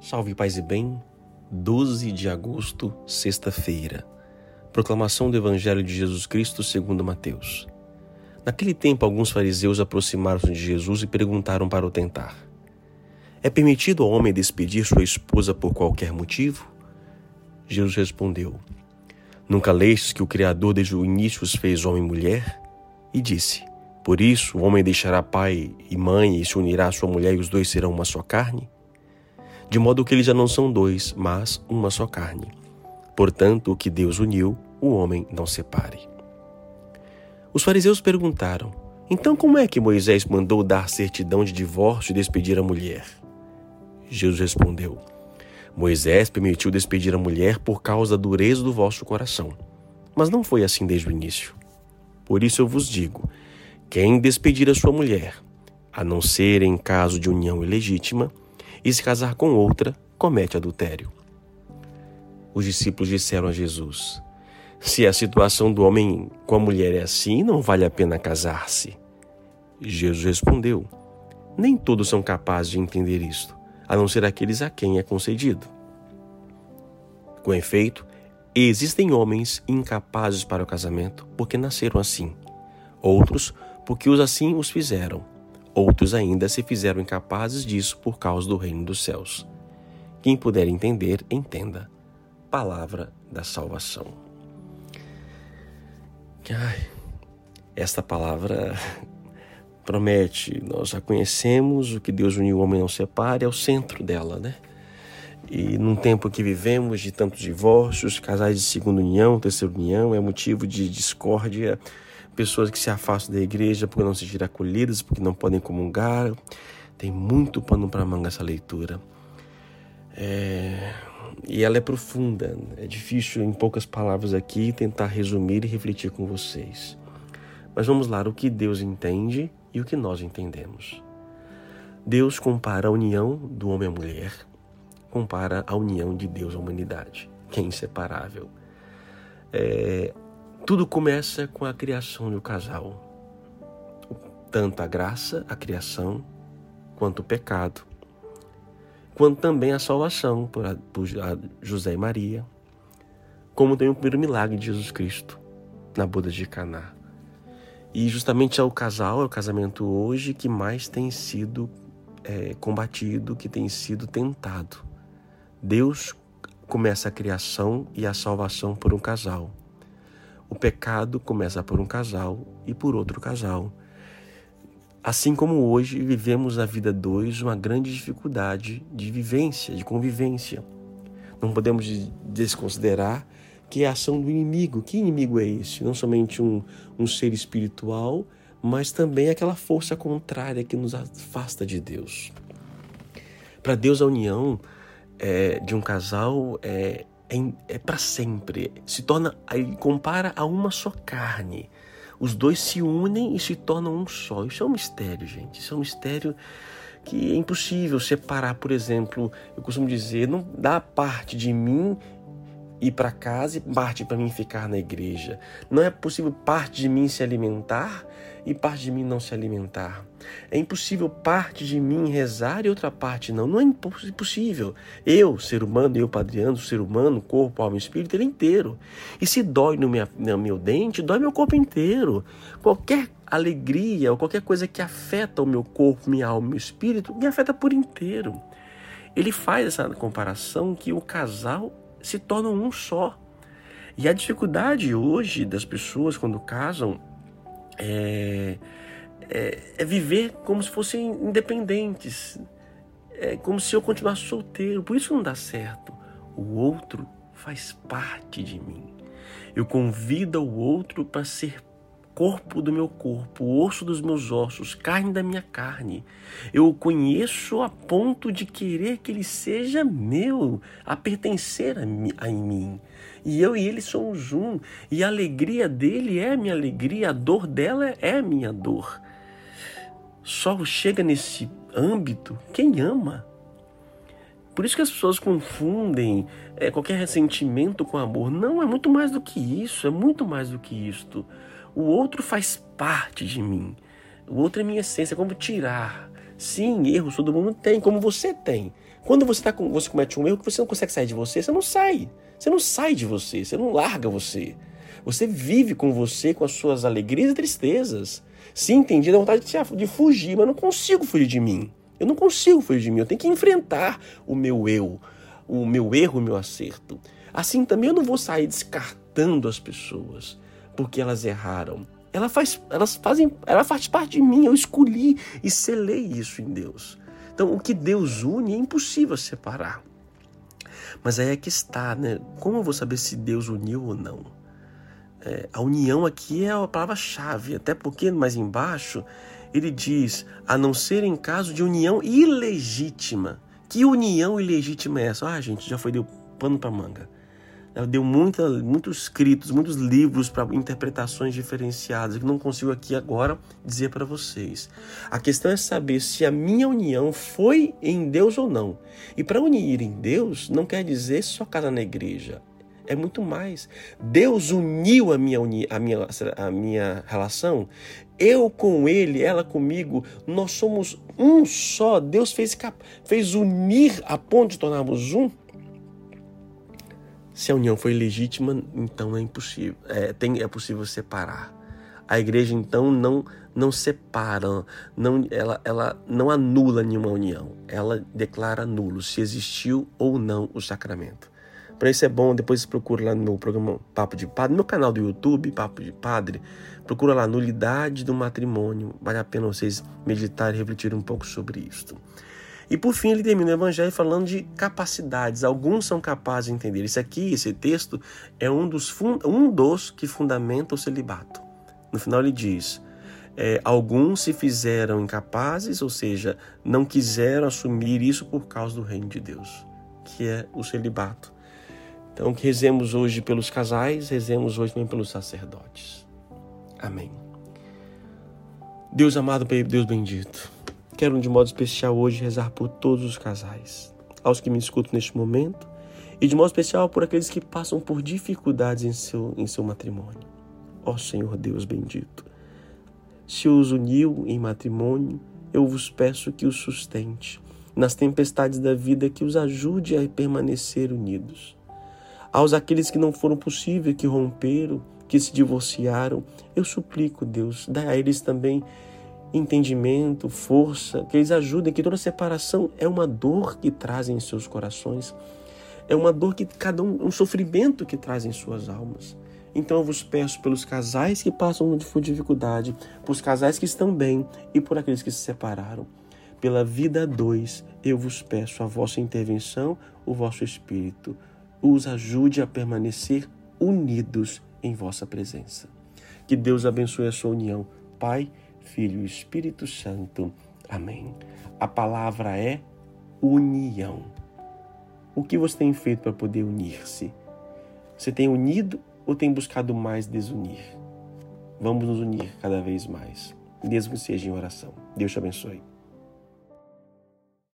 Salve paz e bem, 12 de agosto, sexta-feira. Proclamação do Evangelho de Jesus Cristo segundo Mateus. Naquele tempo, alguns fariseus aproximaram-se de Jesus e perguntaram para o tentar: É permitido ao homem despedir sua esposa por qualquer motivo? Jesus respondeu: Nunca lestes que o Criador desde o início os fez homem e mulher? E disse: Por isso o homem deixará pai e mãe e se unirá à sua mulher e os dois serão uma só carne? De modo que eles já não são dois, mas uma só carne. Portanto, o que Deus uniu, o homem não separe. Os fariseus perguntaram: Então, como é que Moisés mandou dar certidão de divórcio e despedir a mulher? Jesus respondeu: Moisés permitiu despedir a mulher por causa da dureza do vosso coração. Mas não foi assim desde o início. Por isso eu vos digo: quem despedir a sua mulher, a não ser em caso de união ilegítima, e se casar com outra, comete adultério. Os discípulos disseram a Jesus: Se a situação do homem com a mulher é assim, não vale a pena casar-se. Jesus respondeu: Nem todos são capazes de entender isto, a não ser aqueles a quem é concedido. Com efeito, existem homens incapazes para o casamento porque nasceram assim, outros porque os assim os fizeram Outros ainda se fizeram incapazes disso por causa do reino dos céus. Quem puder entender, entenda. Palavra da salvação. Ai, esta palavra promete, nós já conhecemos o que Deus uniu o homem não separe, é o centro dela, né? E num tempo que vivemos de tantos divórcios, casais de segunda união, terceira união, é motivo de discórdia, pessoas que se afastam da igreja porque não se sentir acolhidas, porque não podem comungar. Tem muito pano para manga essa leitura. É... E ela é profunda. É difícil, em poucas palavras aqui, tentar resumir e refletir com vocês. Mas vamos lá, o que Deus entende e o que nós entendemos. Deus compara a união do homem à mulher, compara a união de Deus à humanidade, que é inseparável. É, tudo começa com a criação do casal. Tanto a graça, a criação, quanto o pecado, quanto também a salvação por, a, por José e Maria, como também o primeiro milagre de Jesus Cristo na boda de Caná. E justamente é o casal, é o casamento hoje que mais tem sido é, combatido, que tem sido tentado. Deus começa a criação e a salvação por um casal. O pecado começa por um casal e por outro casal. Assim como hoje vivemos a vida dois uma grande dificuldade de vivência, de convivência. Não podemos desconsiderar que é a ação do inimigo. Que inimigo é esse? Não somente um, um ser espiritual, mas também aquela força contrária que nos afasta de Deus. Para Deus, a união é, de um casal é, é, é para sempre. Se torna, ele compara a uma só carne. Os dois se unem e se tornam um só. Isso é um mistério, gente. Isso é um mistério que é impossível separar, por exemplo, eu costumo dizer, não dá parte de mim ir para casa e parte para mim ficar na igreja. Não é possível parte de mim se alimentar e parte de mim não se alimentar. É impossível parte de mim rezar e outra parte não. Não é impossível. Eu, ser humano, eu, Padriano, ser humano, corpo, alma e espírito, ele é inteiro. E se dói no meu, no meu dente, dói meu corpo inteiro. Qualquer alegria ou qualquer coisa que afeta o meu corpo, minha alma e meu espírito, me afeta por inteiro. Ele faz essa comparação que o casal se torna um só. E a dificuldade hoje das pessoas quando casam é, é, é viver como se fossem independentes, é como se eu continuasse solteiro. Por isso não dá certo. O outro faz parte de mim. Eu convido o outro para ser corpo do meu corpo, osso dos meus ossos, carne da minha carne. Eu o conheço a ponto de querer que ele seja meu, a pertencer a, mim, a mim. E eu e ele somos um. E a alegria dele é minha alegria, a dor dela é minha dor. Só chega nesse âmbito quem ama. Por isso que as pessoas confundem é, qualquer ressentimento com amor. Não, é muito mais do que isso, é muito mais do que isto. O outro faz parte de mim. O outro é minha essência, como tirar. Sim, erros todo mundo tem, como você tem. Quando você, tá com, você comete um erro que você não consegue sair de você, você não sai. Você não sai de você, você não larga você. Você vive com você, com as suas alegrias e tristezas. Sim, entendi, dá vontade de, de fugir, mas não consigo fugir de mim. Eu não consigo fugir de mim, eu tenho que enfrentar o meu eu, o meu erro, o meu acerto. Assim também eu não vou sair descartando as pessoas porque elas erraram. Ela faz, elas fazem, ela faz parte de mim, eu escolhi e selei isso em Deus. Então, o que Deus une é impossível separar. Mas aí é que está, né? Como eu vou saber se Deus uniu ou não? É, a união aqui é a palavra-chave, até porque mais embaixo ele diz, a não ser em caso de união ilegítima. Que união ilegítima é essa? Ah, gente, já foi deu pano para manga. Deu muita, muitos escritos, muitos livros para interpretações diferenciadas que não consigo aqui agora dizer para vocês. A questão é saber se a minha união foi em Deus ou não. E para unir em Deus não quer dizer só casar na igreja é muito mais. Deus uniu a minha, a minha, a minha relação, eu com ele, ela comigo, nós somos um só. Deus fez, fez unir a ponto de tornarmos um. Se a união foi legítima, então é impossível, é, tem, é possível separar. A igreja então não não separa, não, ela, ela não anula nenhuma união, ela declara nulo se existiu ou não o sacramento. Para isso é bom, depois procura lá no meu programa Papo de Padre, no meu canal do YouTube, Papo de Padre, procura lá nulidade do matrimônio. Vale a pena vocês meditar e refletir um pouco sobre isto. E por fim, ele termina o evangelho falando de capacidades. Alguns são capazes de entender. Isso aqui, esse texto, é um dos, um dos que fundamenta o celibato. No final ele diz: é, alguns se fizeram incapazes, ou seja, não quiseram assumir isso por causa do reino de Deus, que é o celibato. Então, que rezemos hoje pelos casais, rezemos hoje também pelos sacerdotes. Amém. Deus amado, Deus bendito, quero de modo especial hoje rezar por todos os casais, aos que me escutam neste momento, e de modo especial por aqueles que passam por dificuldades em seu, em seu matrimônio. Ó Senhor Deus bendito, se os uniu em matrimônio, eu vos peço que os sustente. Nas tempestades da vida, que os ajude a permanecer unidos aos aqueles que não foram possíveis, que romperam, que se divorciaram, eu suplico, Deus, dá a eles também entendimento, força, que eles ajudem, que toda separação é uma dor que trazem em seus corações, é uma dor que cada um, um sofrimento que trazem em suas almas. Então eu vos peço pelos casais que passam por dificuldade, por casais que estão bem e por aqueles que se separaram. Pela vida dois, eu vos peço a vossa intervenção, o vosso espírito os ajude a permanecer unidos em vossa presença. Que Deus abençoe a sua união, Pai, Filho e Espírito Santo. Amém. A palavra é união. O que você tem feito para poder unir-se? Você tem unido ou tem buscado mais desunir? Vamos nos unir cada vez mais, mesmo que seja em oração. Deus te abençoe.